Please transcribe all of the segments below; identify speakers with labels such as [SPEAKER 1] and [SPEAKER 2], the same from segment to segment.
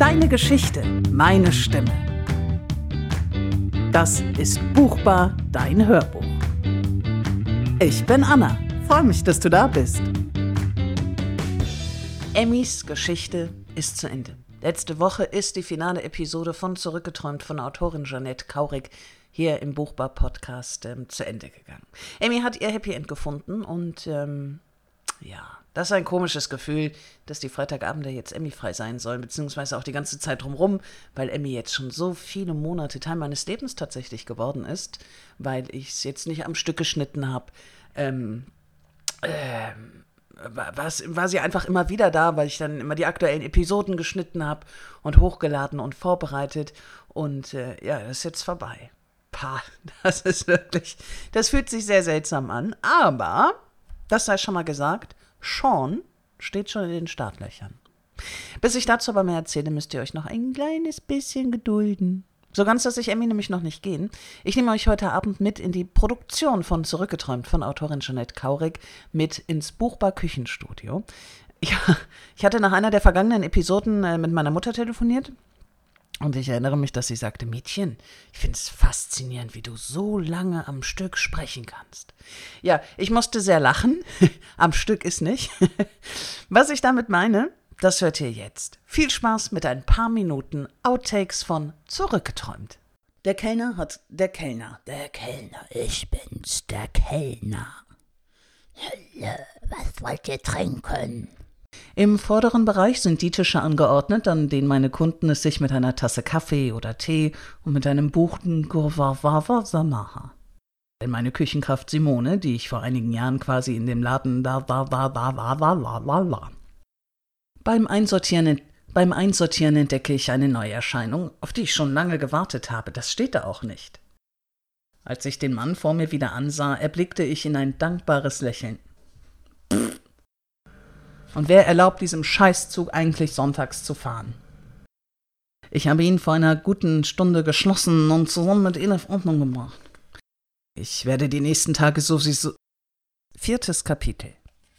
[SPEAKER 1] Deine Geschichte, meine Stimme. Das ist Buchbar, dein Hörbuch. Ich bin Anna. Freue mich, dass du da bist. Emmys Geschichte ist zu Ende. Letzte Woche ist die finale Episode von Zurückgeträumt von Autorin Jeanette Kaurig hier im Buchbar-Podcast ähm, zu Ende gegangen. Emmy hat ihr Happy End gefunden und ähm, ja, das ist ein komisches Gefühl, dass die Freitagabende jetzt Emmy-frei sein sollen, beziehungsweise auch die ganze Zeit drumherum, weil Emmy jetzt schon so viele Monate Teil meines Lebens tatsächlich geworden ist, weil ich es jetzt nicht am Stück geschnitten habe. Ähm, ähm, war, war sie einfach immer wieder da, weil ich dann immer die aktuellen Episoden geschnitten habe und hochgeladen und vorbereitet. Und äh, ja, das ist jetzt vorbei. Pah, das ist wirklich, das fühlt sich sehr seltsam an. Aber, das sei schon mal gesagt, Sean steht schon in den Startlöchern. Bis ich dazu aber mehr erzähle, müsst ihr euch noch ein kleines bisschen gedulden. So ganz lasse ich Emmy nämlich noch nicht gehen. Ich nehme euch heute Abend mit in die Produktion von Zurückgeträumt von Autorin Jeanette Kaurig mit ins Buchbar Küchenstudio. Ja, ich hatte nach einer der vergangenen Episoden äh, mit meiner Mutter telefoniert und ich erinnere mich, dass sie sagte, Mädchen, ich finde es faszinierend, wie du so lange am Stück sprechen kannst. Ja, ich musste sehr lachen. am Stück ist nicht. Was ich damit meine, das hört ihr jetzt. Viel Spaß mit ein paar Minuten Outtakes von Zurückgeträumt. Der Kellner hat der Kellner.
[SPEAKER 2] Der Kellner, ich bin's, der Kellner. Hölle, was wollt ihr trinken?
[SPEAKER 1] Im vorderen Bereich sind die Tische angeordnet, an denen meine Kunden es sich mit einer Tasse Kaffee oder Tee und mit einem buchten Gurvavava Samaha. Denn meine Küchenkraft Simone, die ich vor einigen Jahren quasi in dem Laden da da da da da da da da da. Beim Einsortieren, beim Einsortieren entdecke ich eine Neuerscheinung, auf die ich schon lange gewartet habe. Das steht da auch nicht. Als ich den Mann vor mir wieder ansah, erblickte ich in ein dankbares Lächeln. Und wer erlaubt diesem Scheißzug eigentlich sonntags zu fahren? Ich habe ihn vor einer guten Stunde geschlossen und zusammen mit Elif Ordnung gebracht. Ich werde die nächsten Tage so wie so. Viertes Kapitel.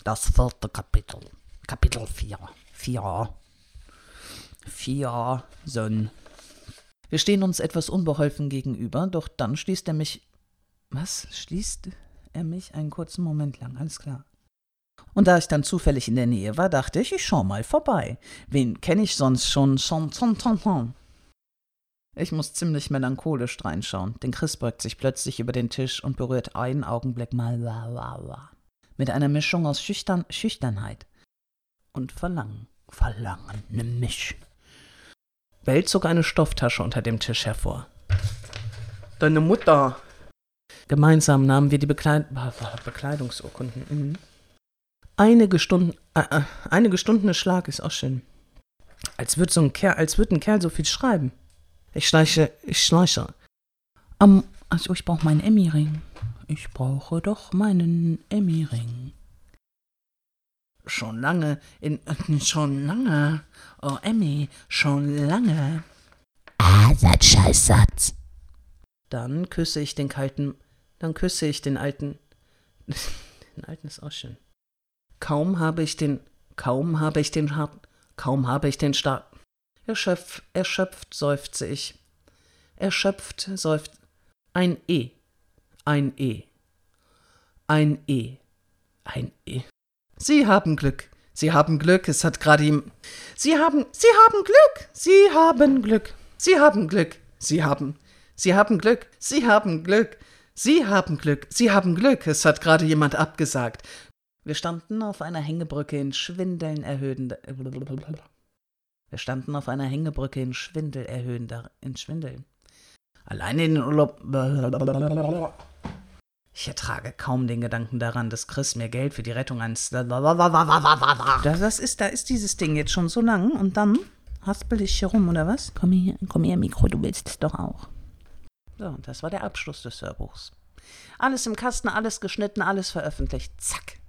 [SPEAKER 2] Das vierte Kapitel. Kapitel 4. 4.
[SPEAKER 1] 4. Sön. Wir stehen uns etwas unbeholfen gegenüber, doch dann schließt er mich. Was? Schließt er mich einen kurzen Moment lang? Alles klar. Und da ich dann zufällig in der Nähe war, dachte ich, ich schau mal vorbei. Wen kenne ich sonst schon? Ich muss ziemlich melancholisch reinschauen, denn Chris beugt sich plötzlich über den Tisch und berührt einen Augenblick mal. Mit einer Mischung aus Schüchtern Schüchternheit und Verlangen. Verlangen, ne Misch. Bell zog eine Stofftasche unter dem Tisch hervor. Deine Mutter. Gemeinsam nahmen wir die Bekleid Bekleidungsurkunden. Mhm. Einige Stunden, äh, äh, einige Stunden Schlag ist auch schön. Als würde so ein Kerl, als würde ein Kerl so viel schreiben. Ich schleiche, ich schleiche. Um, also ich brauche meinen Emmy-Ring. Ich brauche doch meinen Emmy-Ring. Schon lange, in, äh, schon lange. Oh, Emmy, schon lange.
[SPEAKER 2] Ah, Satz, Scheißsatz.
[SPEAKER 1] Dann küsse ich den kalten, dann küsse ich den alten, den alten ist auch schön. Kaum habe ich den, kaum habe ich den hart, kaum habe ich den stark. Erschöpf, erschöpft seufze ich. Erschöpft seufzt. Ein E. Ein E. Ein E. Ein E. Sie haben Glück. Sie haben Glück. Es hat gerade ihm. Sie haben. Sie haben Glück. Sie haben Glück. Sie haben Glück. Sie haben. Sie haben Glück. Sie haben Glück. Sie haben Glück. Sie haben Glück. Es hat gerade jemand abgesagt. Wir standen auf einer Hängebrücke in Schwindeln erhöhender. Wir standen auf einer Hängebrücke in Schwindel erhöhender. In Schwindeln. Allein in den Urlaub. Ich ertrage kaum den Gedanken daran, dass Chris mir Geld für die Rettung eines. Das ist, da ist dieses Ding jetzt schon so lang und dann haspel ich hier rum, oder was?
[SPEAKER 2] Komm hier, komm her, Mikro, du willst es doch auch.
[SPEAKER 1] So, und das war der Abschluss des Hörbuchs. Alles im Kasten, alles geschnitten, alles veröffentlicht. Zack.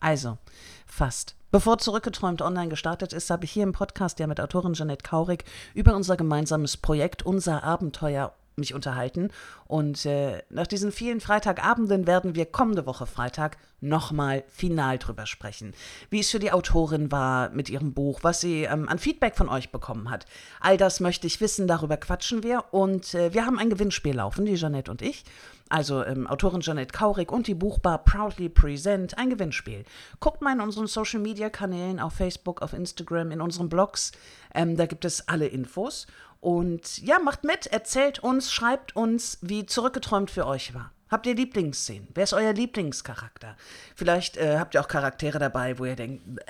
[SPEAKER 1] Also, fast. Bevor Zurückgeträumt online gestartet ist, habe ich hier im Podcast ja mit Autorin Jeanette Kaurig über unser gemeinsames Projekt, unser Abenteuer mich unterhalten. Und äh, nach diesen vielen Freitagabenden werden wir kommende Woche Freitag nochmal final drüber sprechen. Wie es für die Autorin war mit ihrem Buch, was sie ähm, an Feedback von euch bekommen hat. All das möchte ich wissen, darüber quatschen wir. Und äh, wir haben ein Gewinnspiel laufen, die Jeanette und ich. Also ähm, Autorin Jeanette Kaurig und die Buchbar Proudly Present, ein Gewinnspiel. Guckt mal in unseren Social Media Kanälen auf Facebook, auf Instagram, in unseren Blogs. Ähm, da gibt es alle Infos. Und ja, macht mit, erzählt uns, schreibt uns, wie zurückgeträumt für euch war. Habt ihr Lieblingsszenen? Wer ist euer Lieblingscharakter? Vielleicht äh, habt ihr auch Charaktere dabei, wo ihr denkt, Bäh.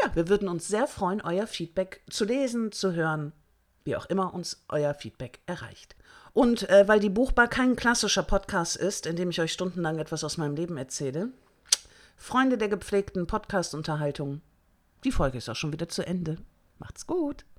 [SPEAKER 1] ja, wir würden uns sehr freuen, euer Feedback zu lesen, zu hören, wie auch immer uns euer Feedback erreicht. Und äh, weil die Buchbar kein klassischer Podcast ist, in dem ich euch stundenlang etwas aus meinem Leben erzähle, Freunde der gepflegten Podcast-Unterhaltung, die Folge ist auch schon wieder zu Ende. Macht's gut!